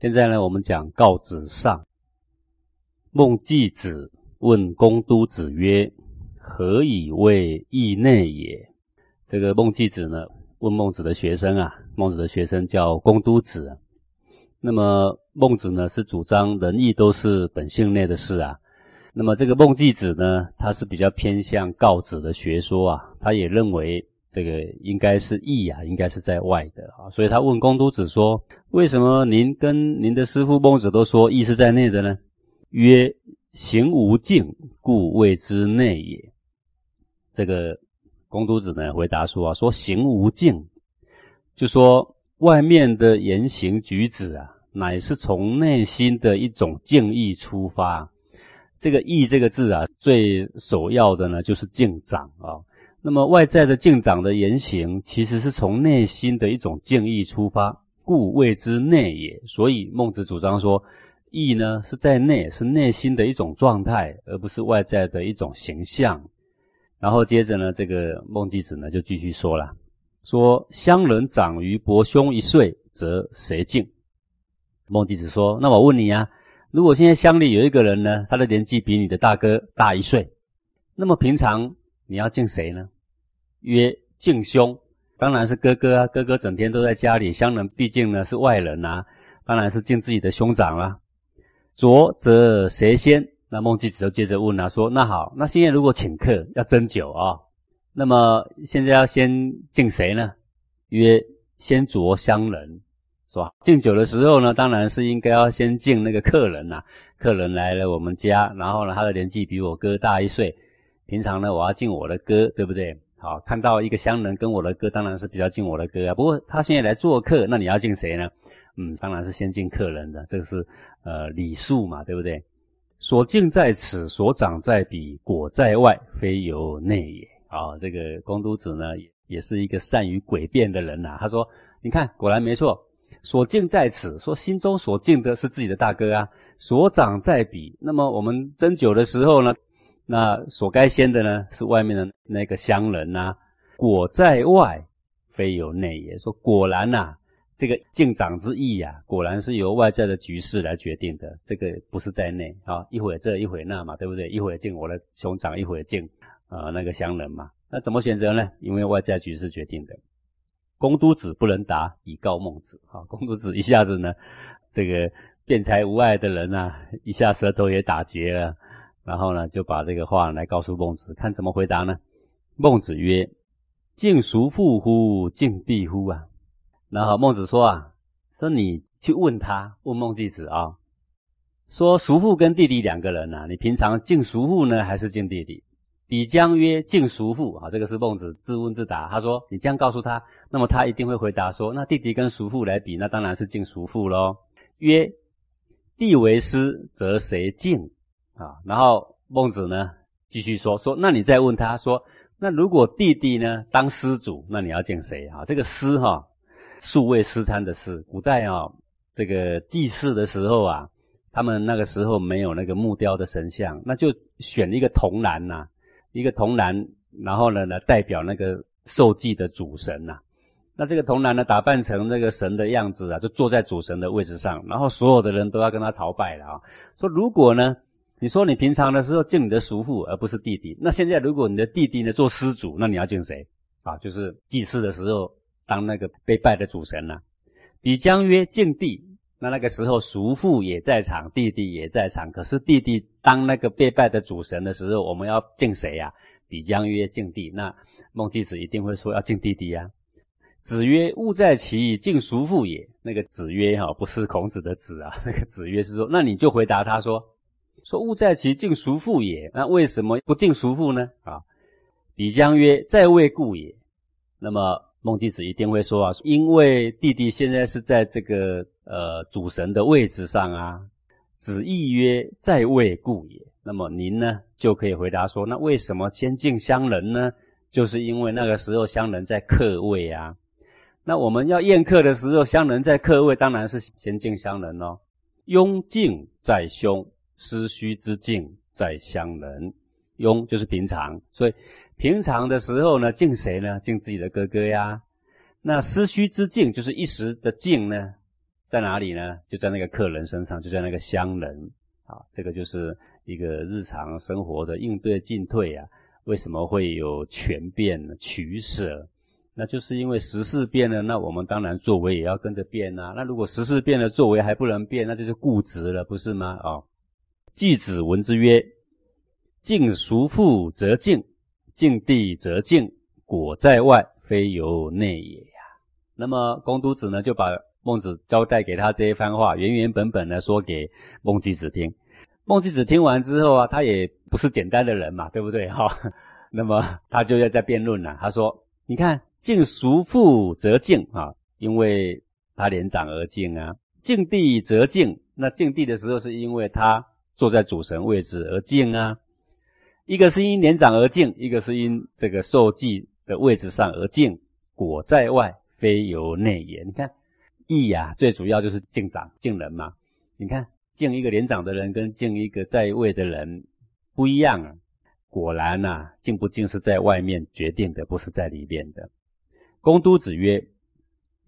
现在呢，我们讲告子上。孟季子问公都子曰：“何以谓义内也？”这个孟季子呢，问孟子的学生啊，孟子的学生叫公都子。那么孟子呢，是主张仁义都是本性内的事啊。那么这个孟季子呢，他是比较偏向告子的学说啊，他也认为。这个应该是义啊，应该是在外的啊，所以他问公都子说：“为什么您跟您的师父孟子都说义是在内的呢？”曰：“行无境，故谓之内也。”这个公都子呢回答说：“啊，说行无境，就说外面的言行举止啊，乃是从内心的一种敬意出发。这个义这个字啊，最首要的呢就是敬长啊。”那么外在的敬长的言行，其实是从内心的一种敬意出发，故谓之内也。所以孟子主张说，义呢是在内，是内心的一种状态，而不是外在的一种形象。然后接着呢，这个孟季子呢就继续说了，说乡人长于伯兄一岁，则谁敬？孟季子说，那我问你啊，如果现在乡里有一个人呢，他的年纪比你的大哥大一岁，那么平常。你要敬谁呢？曰敬兄，当然是哥哥啊。哥哥整天都在家里，乡人毕竟呢是外人呐，当然是敬自己的兄长啦。浊则谁先？那孟季子就接着问啊，说那好，那现在如果请客要斟酒啊，那么现在要先敬谁呢？曰先酌乡人，是吧？敬酒的时候呢，当然是应该要先敬那个客人呐。客人来了我们家，然后呢，他的年纪比我哥大一岁。平常呢，我要敬我的哥，对不对？好，看到一个乡人跟我的哥，当然是比较敬我的哥啊。不过他现在来做客，那你要敬谁呢？嗯，当然是先敬客人的，这个是呃礼数嘛，对不对？所敬在此，所长在彼，果在外，非由内也。啊，这个公都子呢，也是一个善于诡辩的人呐。他说：“你看，果然没错，所敬在此，说心中所敬的是自己的大哥啊。所长在彼，那么我们斟酒的时候呢？”那所该先的呢，是外面的那个乡人呐。果在外，非由内也。说果然呐，这个敬长之意呀，果然是由外在的局势来决定的。这个不是在内啊，一会这一会那嘛，对不对？一会敬我的兄长，一会敬呃那个乡人嘛。那怎么选择呢？因为外在局势决定的。公都子不能答，以告孟子。啊，公都子一下子呢，这个辩才无碍的人啊，一下舌头也打结了。然后呢，就把这个话来告诉孟子，看怎么回答呢？孟子曰：“敬叔父乎？敬弟乎？”啊，然后孟子说啊，说你去问他，问孟季子啊，说叔父跟弟弟两个人啊，你平常敬叔父呢，还是敬弟弟？比将曰：“敬叔父。”啊，这个是孟子自问自答。他说：“你这样告诉他，那么他一定会回答说，那弟弟跟叔父来比，那当然是敬叔父喽。”曰：“弟为师，则谁敬？”啊，然后孟子呢继续说说，那你再问他说，那如果弟弟呢当师主，那你要敬谁啊？这个师哈，数位师餐的师，古代啊，这个祭祀的时候啊，他们那个时候没有那个木雕的神像，那就选一个童男呐，一个童男，然后呢来代表那个受祭的主神呐。那这个童男呢打扮成那个神的样子啊，就坐在主神的位置上，然后所有的人都要跟他朝拜了啊。说如果呢？你说你平常的时候敬你的叔父，而不是弟弟。那现在如果你的弟弟呢做师主，那你要敬谁啊？就是祭祀的时候当那个被拜的主神呐。比将曰敬弟，那那个时候叔父也在场，弟弟也在场。可是弟弟当那个被拜的主神的时候，我们要敬谁呀？比将曰敬弟。那孟季子一定会说要敬弟弟呀。子曰：物在其敬叔父也。那个子曰哈，不是孔子的子啊，那个子曰是说，那你就回答他说。说物在其敬叔父也，那为什么不敬叔父呢？啊，比将曰在位故也。那么孟季子一定会说啊，因为弟弟现在是在这个呃主神的位置上啊。子亦曰在位故也。那么您呢就可以回答说，那为什么先敬乡人呢？就是因为那个时候乡人在客位啊。那我们要宴客的时候，乡人在客位，当然是先敬乡人喽。拥敬在兄。师虚之敬在乡人，庸就是平常，所以平常的时候呢，敬谁呢？敬自己的哥哥呀。那师虚之敬就是一时的敬呢，在哪里呢？就在那个客人身上，就在那个乡人啊。这个就是一个日常生活的应对进退啊。为什么会有权变取舍？那就是因为时事变了，那我们当然作为也要跟着变啊。那如果时事变了，作为还不能变，那就是固执了，不是吗？啊，季子闻之曰：“敬孰父则敬，敬弟则敬。果在外，非由内也呀。”那么公都子呢，就把孟子交代给他这一番话，原原本本的说给孟季子听。孟季子听完之后啊，他也不是简单的人嘛，对不对？哈，那么他就要在辩论了。他说：“你看，敬叔父则敬啊，因为他年长而敬啊；敬弟则敬，那敬弟的时候是因为他坐在主神位置而敬啊。一个是因年长而敬，一个是因这个受祭的位置上而敬。果在外，非由内也。你看，义呀，最主要就是敬长敬人嘛。你看。”敬一个年长的人跟敬一个在位的人不一样啊！果然呐，敬不敬是在外面决定的，不是在里面的。公都子曰：“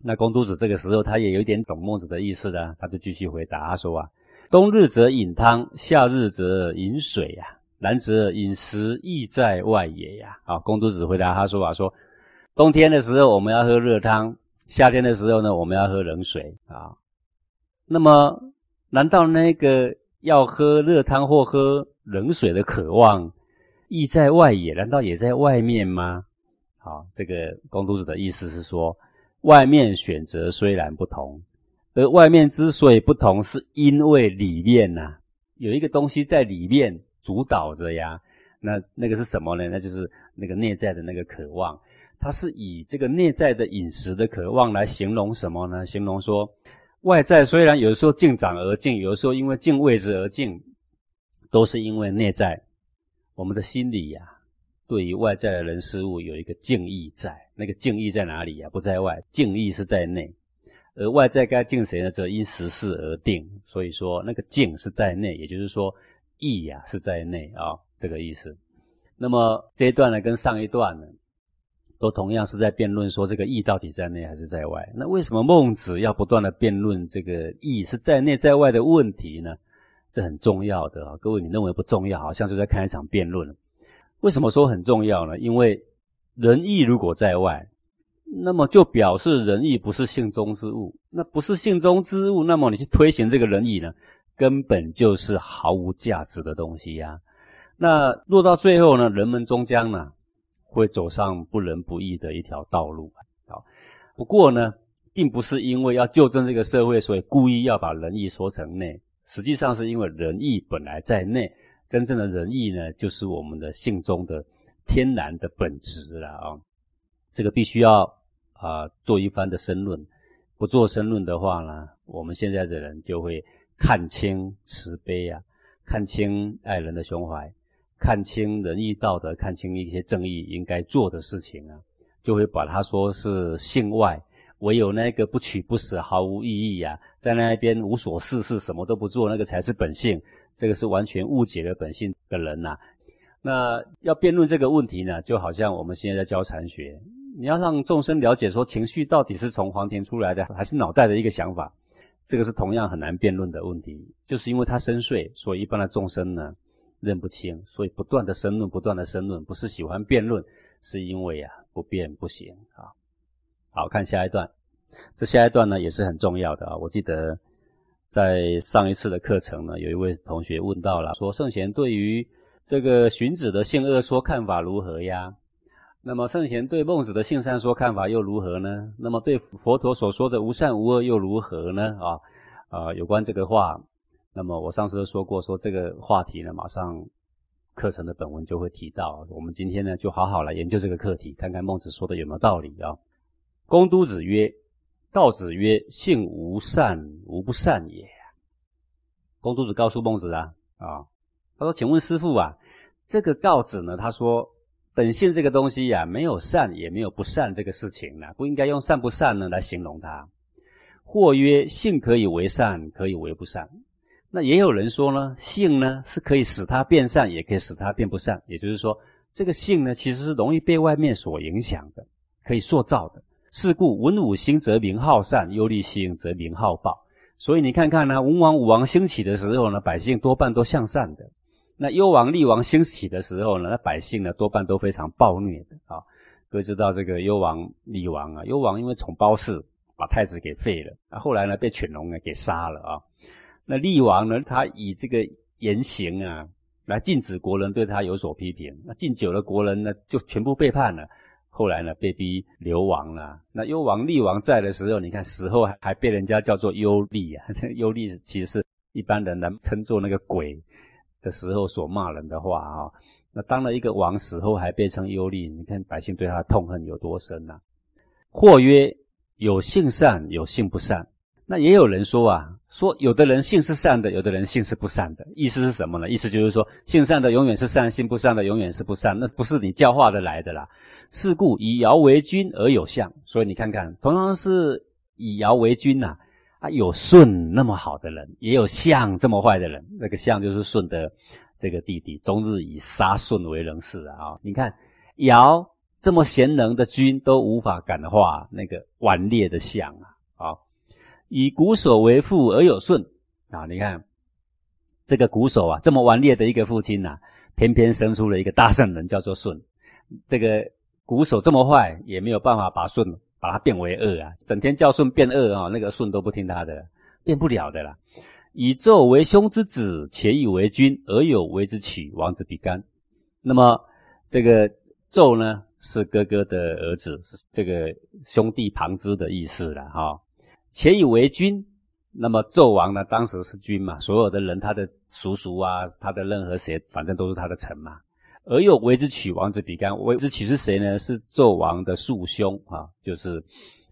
那公都子这个时候他也有点懂孟子的意思的，他就继续回答说啊：冬日则饮汤，夏日则饮水呀。然则饮食亦在外也呀。”啊，公都子回答他说啊：“说冬天的时候我们要喝热汤，夏天的时候呢我们要喝冷水啊。那么。”难道那个要喝热汤或喝冷水的渴望，意在外也？难道也在外面吗？好，这个公都子的意思是说，外面选择虽然不同，而外面之所以不同，是因为里面呐有一个东西在里面主导着呀。那那个是什么呢？那就是那个内在的那个渴望。它是以这个内在的饮食的渴望来形容什么呢？形容说。外在虽然有时候敬长而敬，有时候因为敬位置而敬，都是因为内在我们的心里呀，对于外在的人事物有一个敬意在。那个敬意在哪里呀？不在外，敬意是在内。而外在该敬谁呢？则因时事而定。所以说，那个敬是在内，也就是说，义呀是在内啊，这个意思。那么这一段呢，跟上一段呢？都同样是在辩论说这个义到底在内还是在外？那为什么孟子要不断的辩论这个义是在内在外的问题呢？这很重要的啊！各位，你认为不重要，好像就在看一场辩论。为什么说很重要呢？因为仁义如果在外，那么就表示仁义不是性中之物。那不是性中之物，那么你去推行这个仁义呢，根本就是毫无价值的东西呀。那落到最后呢，人们终将呢？会走上不仁不义的一条道路。好，不过呢，并不是因为要纠正这个社会，所以故意要把仁义说成内。实际上是因为仁义本来在内，真正的仁义呢，就是我们的性中的天然的本质了啊。这个必须要啊做一番的申论。不做申论的话呢，我们现在的人就会看清慈悲啊，看清爱人的胸怀。看清仁义道德，看清一些正义应该做的事情啊，就会把它说是性外，唯有那个不取不舍毫无意义呀，在那边无所事事，什么都不做，那个才是本性。这个是完全误解了本性的人呐。那要辩论这个问题呢，就好像我们现在在教禅学，你要让众生了解说情绪到底是从黄田出来的，还是脑袋的一个想法，这个是同样很难辩论的问题。就是因为它深邃，所以一般的众生呢。认不清，所以不断的申论，不断的申论，不是喜欢辩论，是因为啊不辩不行啊。好看下一段，这下一段呢也是很重要的啊。我记得在上一次的课程呢，有一位同学问到了，说圣贤对于这个荀子的性恶说看法如何呀？那么圣贤对孟子的性善说看法又如何呢？那么对佛陀所说的无善无恶又如何呢？啊啊，有关这个话。那么我上次都说过，说这个话题呢，马上课程的本文就会提到。我们今天呢，就好好来研究这个课题，看看孟子说的有没有道理啊。公都子曰：“告子曰：性无善，无不善也。”公都子告诉孟子啊，啊，他说：“请问师父啊，这个告子呢，他说本性这个东西呀，没有善也没有不善这个事情呢，不应该用善不善呢来形容它。或曰：性可以为善，可以为不善。”那也有人说呢，性呢是可以使它变善，也可以使它变不善。也就是说，这个性呢其实是容易被外面所影响的，可以塑造的。是故文武兴则名好善，忧利兴则名好暴。所以你看看呢，文王武王兴起的时候呢，百姓多半都向善的；那幽王厉王兴起的时候呢，那百姓呢多半都非常暴虐的啊。各位知道这个幽王厉王啊，幽王因为宠褒姒，把太子给废了，啊，后来呢被犬戎呢给杀了啊。那厉王呢，他以这个言行啊，来禁止国人对他有所批评，那禁久了，国人呢就全部背叛了。后来呢，被逼流亡了。那幽王、厉王在的时候，你看死后还还被人家叫做幽厉啊。幽厉其实是一般人能称作那个鬼的时候所骂人的话啊。那当了一个王死后还变成幽厉，你看百姓对他痛恨有多深呐？或曰：有性善，有性不善。那也有人说啊，说有的人性是善的，有的人性是不善的。意思是什么呢？意思就是说，性善的永远是善，性不善的永远是不善。那不是你教化的来的啦。是故以尧为君而有相，所以你看看，同样是以尧为君呐，有舜那么好的人，也有相这么坏的人。那个相就是舜的这个弟弟，终日以杀舜为人事啊。你看尧这么贤能的君都无法感化那个顽劣的相啊。啊，以瞽叟为父而有舜啊，你看这个瞽叟啊，这么顽劣的一个父亲呐，偏偏生出了一个大圣人，叫做舜，这个。瞽叟这么坏，也没有办法把舜把他变为恶啊！整天叫舜变恶啊，那个舜都不听他的，变不了的啦。以纣为兄之子，且以为君，而有为之娶王子比干。那么这个纣呢，是哥哥的儿子，是这个兄弟旁支的意思了哈。且以为君，那么纣王呢，当时是君嘛，所有的人，他的叔叔啊，他的任何谁，反正都是他的臣嘛。而又为之取王子比干，为之取是谁呢？是纣王的庶兄啊，就是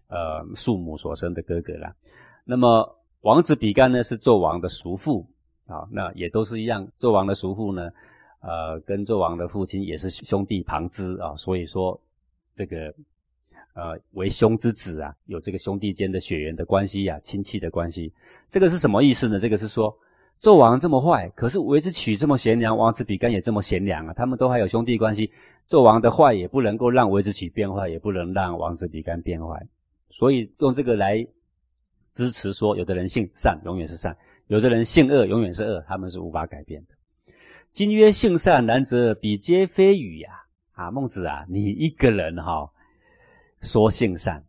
呃庶母所生的哥哥啦。那么王子比干呢，是纣王的叔父啊，那也都是一样。纣王的叔父呢，呃，跟纣王的父亲也是兄弟旁支啊，所以说这个呃为兄之子啊，有这个兄弟间的血缘的关系呀，亲戚的关系。这个是什么意思呢？这个是说。纣王这么坏，可是为之取这么贤良，王子比干也这么贤良啊，他们都还有兄弟关系。纣王的坏也不能够让为之取变坏，也不能让王子比干变坏，所以用这个来支持说，有的人性善永远是善，有的人性恶永远是恶，他们是无法改变的。今曰性善，然则比皆非语呀！啊，孟子啊，你一个人哈说性善，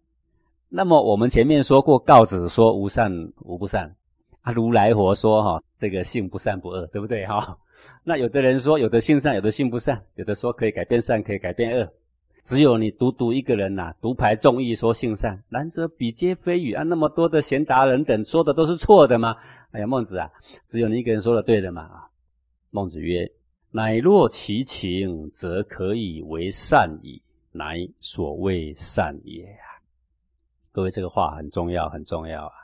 那么我们前面说过，告子说无善无不善。啊，如来佛说哈，这个性不善不恶，对不对哈？那有的人说，有的性善，有的性不善，有的说可以改变善，可以改变恶。只有你独独一个人呐，独排众议说性善，然则彼皆非语啊！那么多的贤达人等说的都是错的吗？哎呀，孟子啊，只有你一个人说的对的嘛！孟子曰：“乃若其情，则可以为善矣，乃所谓善也啊！”各位，这个话很重要，很重要啊！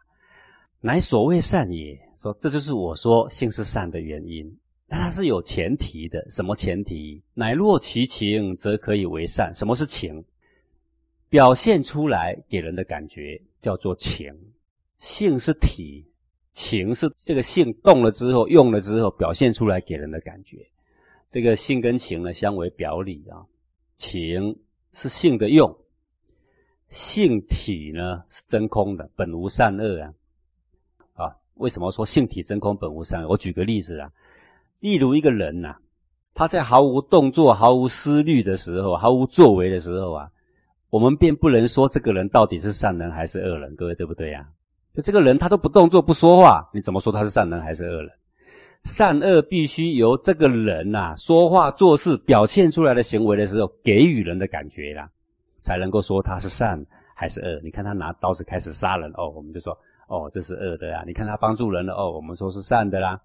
乃所谓善也。说这就是我说性是善的原因。那它是有前提的。什么前提？乃若其情，则可以为善。什么是情？表现出来给人的感觉叫做情。性是体，情是这个性动了之后，用了之后表现出来给人的感觉。这个性跟情呢，相为表里啊。情是性的用，性体呢是真空的，本无善恶啊。为什么说性体真空本无善？我举个例子啊，例如一个人呐，他在毫无动作、毫无思虑的时候、毫无作为的时候啊，我们便不能说这个人到底是善人还是恶人，各位对不对呀？就这个人他都不动作、不说话，你怎么说他是善人还是恶人？善恶必须由这个人呐说话、做事、表现出来的行为的时候，给予人的感觉啦，才能够说他是善还是恶。你看他拿刀子开始杀人哦，我们就说。哦，这是恶的啊！你看他帮助人了，哦，我们说是善的啦。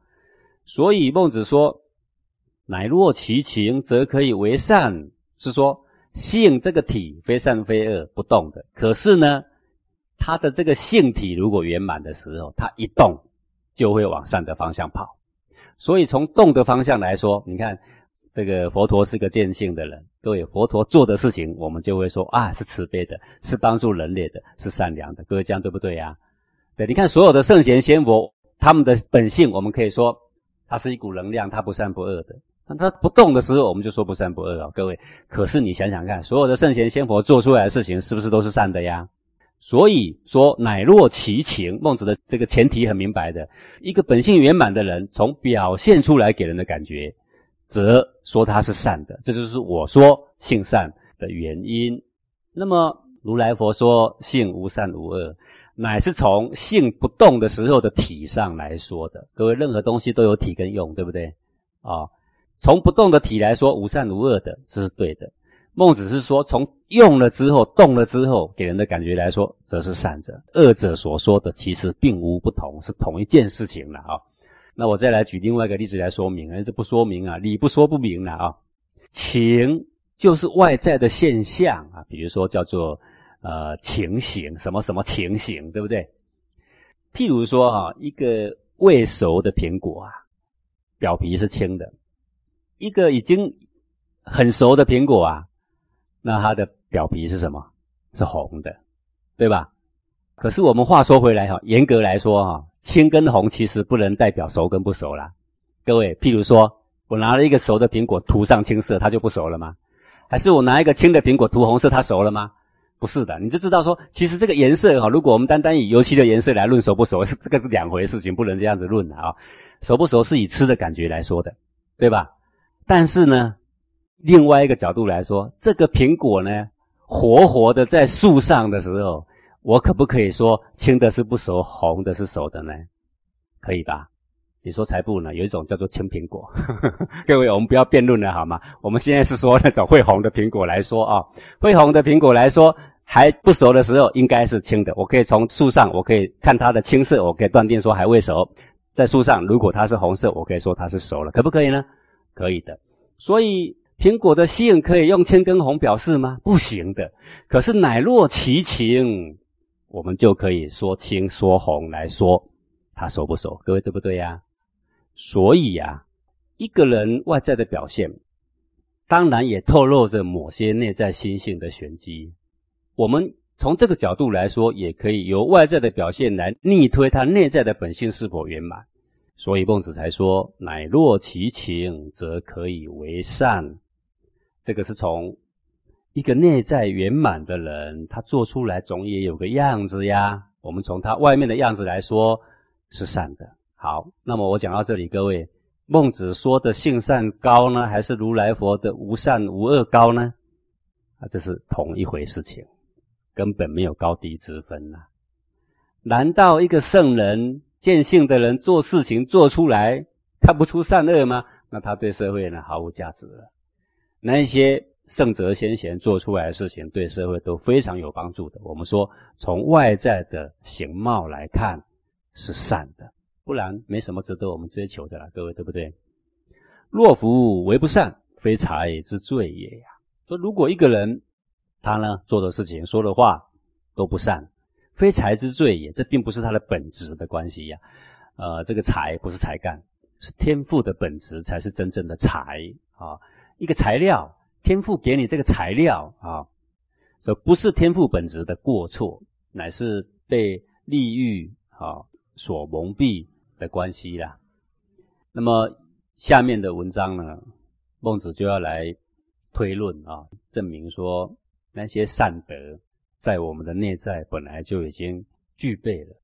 所以孟子说：“乃若其情，则可以为善。”是说性这个体非善非恶，不动的。可是呢，他的这个性体如果圆满的时候，他一动就会往善的方向跑。所以从动的方向来说，你看这个佛陀是个见性的人，各位，佛陀做的事情，我们就会说啊，是慈悲的，是帮助人类的，是善良的。各位这样对不对呀？对，你看所有的圣贤仙佛，他们的本性，我们可以说，它是一股能量，它不善不恶的。那它不动的时候，我们就说不善不恶啊，各位。可是你想想看，所有的圣贤仙佛做出来的事情，是不是都是善的呀？所以说，乃若其情，孟子的这个前提很明白的，一个本性圆满的人，从表现出来给人的感觉，则说他是善的，这就是我说性善的原因。那么如来佛说性无善无恶，乃是从性不动的时候的体上来说的。各位，任何东西都有体跟用，对不对？啊，从不动的体来说，无善无恶的，这是对的。孟子是说，从用了之后、动了之后，给人的感觉来说，则是善者。二者所说的其实并无不同，是同一件事情了啊。那我再来举另外一个例子来说明，还是不说明啊？理不说不明了啊。情就是外在的现象啊，比如说叫做呃情形，什么什么情形，对不对？譬如说啊，一个未熟的苹果啊，表皮是青的；一个已经很熟的苹果啊。那它的表皮是什么？是红的，对吧？可是我们话说回来哈，严格来说哈，青跟红其实不能代表熟跟不熟啦。各位，譬如说我拿了一个熟的苹果涂上青色，它就不熟了吗？还是我拿一个青的苹果涂红色，它熟了吗？不是的，你就知道说，其实这个颜色哈，如果我们单单以油漆的颜色来论熟不熟，是这个是两回事情，不能这样子论的啊。熟不熟是以吃的感觉来说的，对吧？但是呢？另外一个角度来说，这个苹果呢，活活的在树上的时候，我可不可以说青的是不熟，红的是熟的呢？可以吧？你说才不呢？有一种叫做青苹果。各位，我们不要辩论了好吗？我们现在是说那种会红的苹果来说啊，会红的苹果来说，还不熟的时候应该是青的。我可以从树上，我可以看它的青色，我可以断定说还未熟。在树上，如果它是红色，我可以说它是熟了，可不可以呢？可以的。所以。苹果的性可以用青跟红表示吗？不行的。可是乃若其情，我们就可以说青说红来说它熟不熟？各位对不对呀？所以呀，一个人外在的表现，当然也透露着某些内在心性的玄机。我们从这个角度来说，也可以由外在的表现来逆推他内在的本性是否圆满。所以孟子才说：乃若其情，则可以为善。这个是从一个内在圆满的人，他做出来总也有个样子呀。我们从他外面的样子来说是善的。好，那么我讲到这里，各位，孟子说的性善高呢，还是如来佛的无善无恶高呢？啊，这是同一回事情，根本没有高低之分呐。难道一个圣人见性的人做事情做出来看不出善恶吗？那他对社会呢毫无价值了。那些圣哲先贤做出来的事情，对社会都非常有帮助的。我们说，从外在的形貌来看是善的，不然没什么值得我们追求的了。各位对不对？若夫为不善，非才之罪也呀。说如果一个人他呢做的事情、说的话都不善，非才之罪也。这并不是他的本质的关系呀。呃，这个才不是才干，是天赋的本质才是真正的才啊。一个材料，天赋给你这个材料啊，所以不是天赋本质的过错，乃是被利欲啊所蒙蔽的关系啦。那么下面的文章呢，孟子就要来推论啊，证明说那些善德在我们的内在本来就已经具备了。